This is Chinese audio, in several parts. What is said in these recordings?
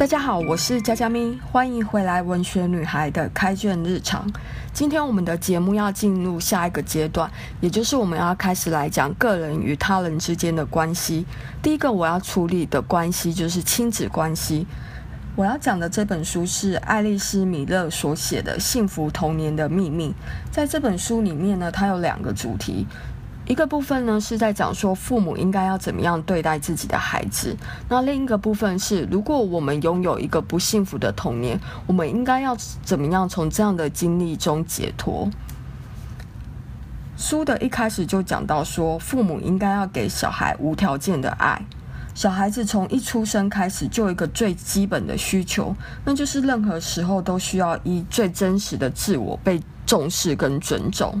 大家好，我是佳佳咪，欢迎回来文学女孩的开卷日常。今天我们的节目要进入下一个阶段，也就是我们要开始来讲个人与他人之间的关系。第一个我要处理的关系就是亲子关系。我要讲的这本书是爱丽丝·米勒所写的《幸福童年的秘密》。在这本书里面呢，它有两个主题。一个部分呢是在讲说父母应该要怎么样对待自己的孩子，那另一个部分是如果我们拥有一个不幸福的童年，我们应该要怎么样从这样的经历中解脱。书的一开始就讲到说，父母应该要给小孩无条件的爱，小孩子从一出生开始就有一个最基本的需求，那就是任何时候都需要以最真实的自我被重视跟尊重。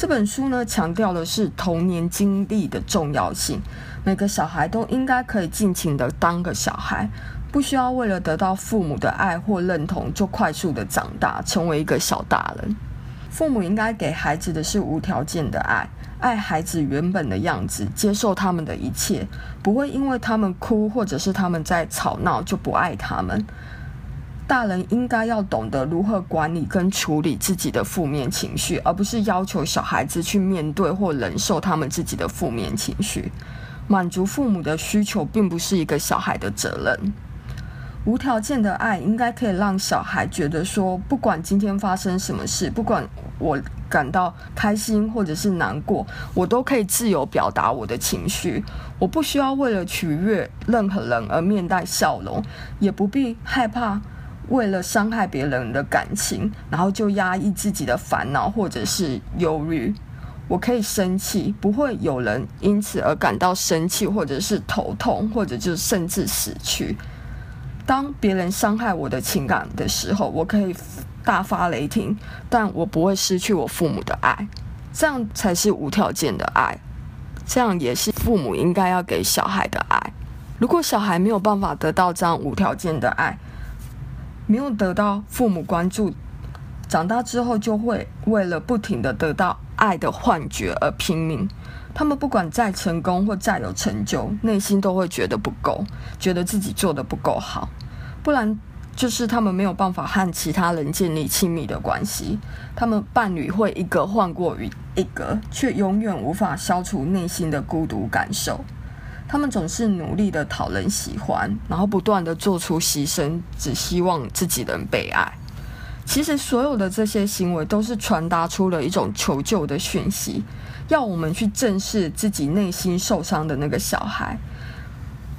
这本书呢，强调的是童年经历的重要性。每个小孩都应该可以尽情的当个小孩，不需要为了得到父母的爱或认同，就快速的长大，成为一个小大人。父母应该给孩子的是无条件的爱，爱孩子原本的样子，接受他们的一切，不会因为他们哭或者是他们在吵闹就不爱他们。大人应该要懂得如何管理跟处理自己的负面情绪，而不是要求小孩子去面对或忍受他们自己的负面情绪。满足父母的需求并不是一个小孩的责任。无条件的爱应该可以让小孩觉得说，不管今天发生什么事，不管我感到开心或者是难过，我都可以自由表达我的情绪。我不需要为了取悦任何人而面带笑容，也不必害怕。为了伤害别人的感情，然后就压抑自己的烦恼或者是忧虑。我可以生气，不会有人因此而感到生气，或者是头痛，或者就甚至死去。当别人伤害我的情感的时候，我可以大发雷霆，但我不会失去我父母的爱。这样才是无条件的爱，这样也是父母应该要给小孩的爱。如果小孩没有办法得到这样无条件的爱，没有得到父母关注，长大之后就会为了不停地得到爱的幻觉而拼命。他们不管再成功或再有成就，内心都会觉得不够，觉得自己做得不够好。不然就是他们没有办法和其他人建立亲密的关系。他们伴侣会一个换过于一个，却永远无法消除内心的孤独感受。他们总是努力的讨人喜欢，然后不断的做出牺牲，只希望自己能被爱。其实所有的这些行为都是传达出了一种求救的讯息，要我们去正视自己内心受伤的那个小孩，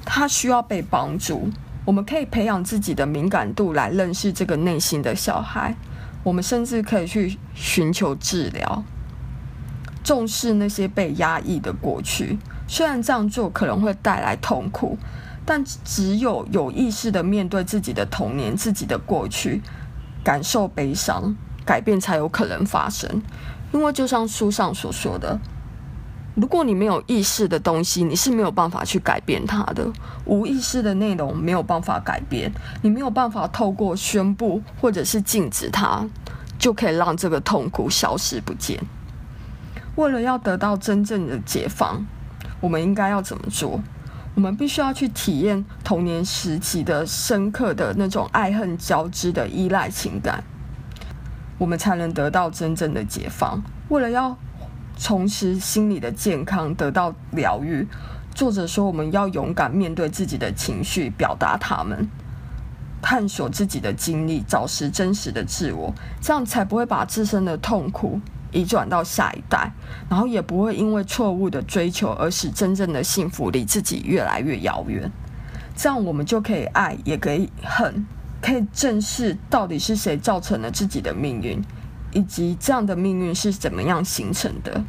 他需要被帮助。我们可以培养自己的敏感度来认识这个内心的小孩，我们甚至可以去寻求治疗，重视那些被压抑的过去。虽然这样做可能会带来痛苦，但只有有意识地面对自己的童年、自己的过去，感受悲伤，改变才有可能发生。因为就像书上所说的，如果你没有意识的东西，你是没有办法去改变它的。无意识的内容没有办法改变，你没有办法透过宣布或者是禁止它，就可以让这个痛苦消失不见。为了要得到真正的解放。我们应该要怎么做？我们必须要去体验童年时期的深刻的那种爱恨交织的依赖情感，我们才能得到真正的解放。为了要重拾心理的健康，得到疗愈，作者说我们要勇敢面对自己的情绪，表达他们，探索自己的经历，找寻真实的自我，这样才不会把自身的痛苦。移转到下一代，然后也不会因为错误的追求而使真正的幸福离自己越来越遥远。这样我们就可以爱，也可以恨，可以正视到底是谁造成了自己的命运，以及这样的命运是怎么样形成的。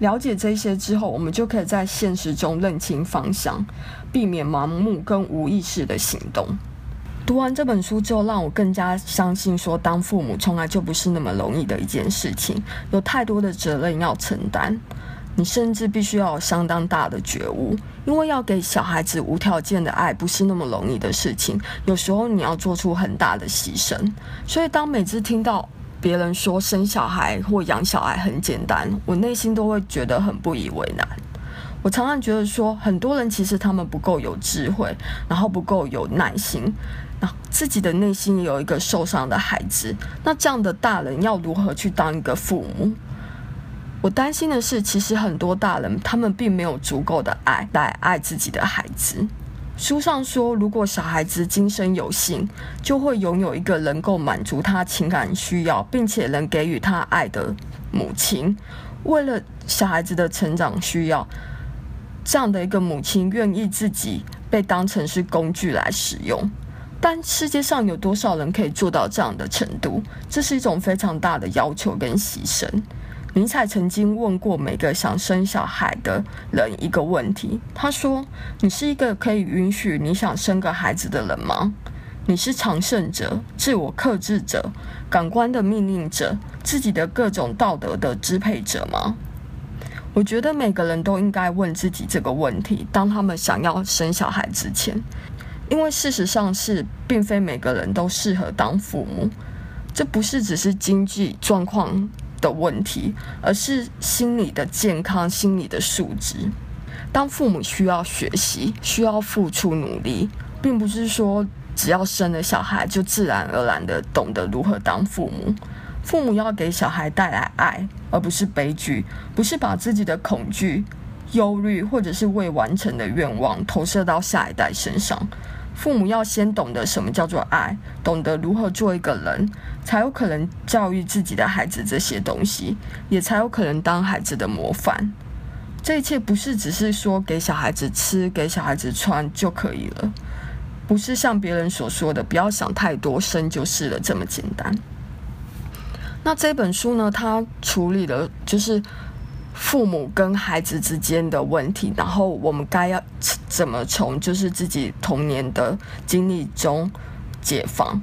了解这些之后，我们就可以在现实中认清方向，避免盲目跟无意识的行动。读完这本书之后，让我更加相信说，当父母从来就不是那么容易的一件事情，有太多的责任要承担。你甚至必须要有相当大的觉悟，因为要给小孩子无条件的爱不是那么容易的事情。有时候你要做出很大的牺牲。所以，当每次听到别人说生小孩或养小孩很简单，我内心都会觉得很不以为然。我常常觉得说，很多人其实他们不够有智慧，然后不够有耐心，那自己的内心有一个受伤的孩子。那这样的大人要如何去当一个父母？我担心的是，其实很多大人他们并没有足够的爱来爱自己的孩子。书上说，如果小孩子今生有幸，就会拥有一个能够满足他情感需要，并且能给予他爱的母亲。为了小孩子的成长需要，这样的一个母亲愿意自己被当成是工具来使用。但世界上有多少人可以做到这样的程度？这是一种非常大的要求跟牺牲。尼采曾经问过每个想生小孩的人一个问题，他说：“你是一个可以允许你想生个孩子的人吗？你是常胜者、自我克制者、感官的命令者、自己的各种道德的支配者吗？”我觉得每个人都应该问自己这个问题，当他们想要生小孩之前，因为事实上是，并非每个人都适合当父母，这不是只是经济状况的问题，而是心理的健康、心理的素质。当父母需要学习，需要付出努力，并不是说只要生了小孩就自然而然的懂得如何当父母。父母要给小孩带来爱，而不是悲剧；不是把自己的恐惧、忧虑或者是未完成的愿望投射到下一代身上。父母要先懂得什么叫做爱，懂得如何做一个人，才有可能教育自己的孩子这些东西，也才有可能当孩子的模范。这一切不是只是说给小孩子吃、给小孩子穿就可以了，不是像别人所说的“不要想太多，生就是了”这么简单。那这本书呢，它处理了就是。父母跟孩子之间的问题，然后我们该要怎么从就是自己童年的经历中解放？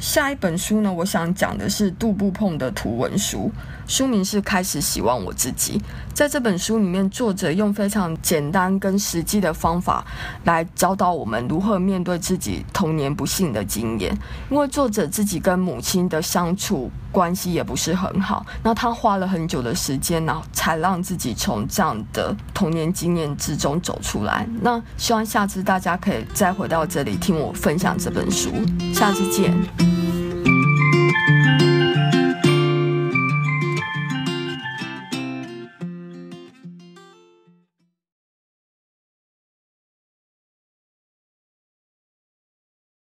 下一本书呢，我想讲的是杜布碰的图文书。书名是《开始希望我自己》。在这本书里面，作者用非常简单跟实际的方法来教导我们如何面对自己童年不幸的经验。因为作者自己跟母亲的相处关系也不是很好，那他花了很久的时间，然后才让自己从这样的童年经验之中走出来。那希望下次大家可以再回到这里听我分享这本书。下次见。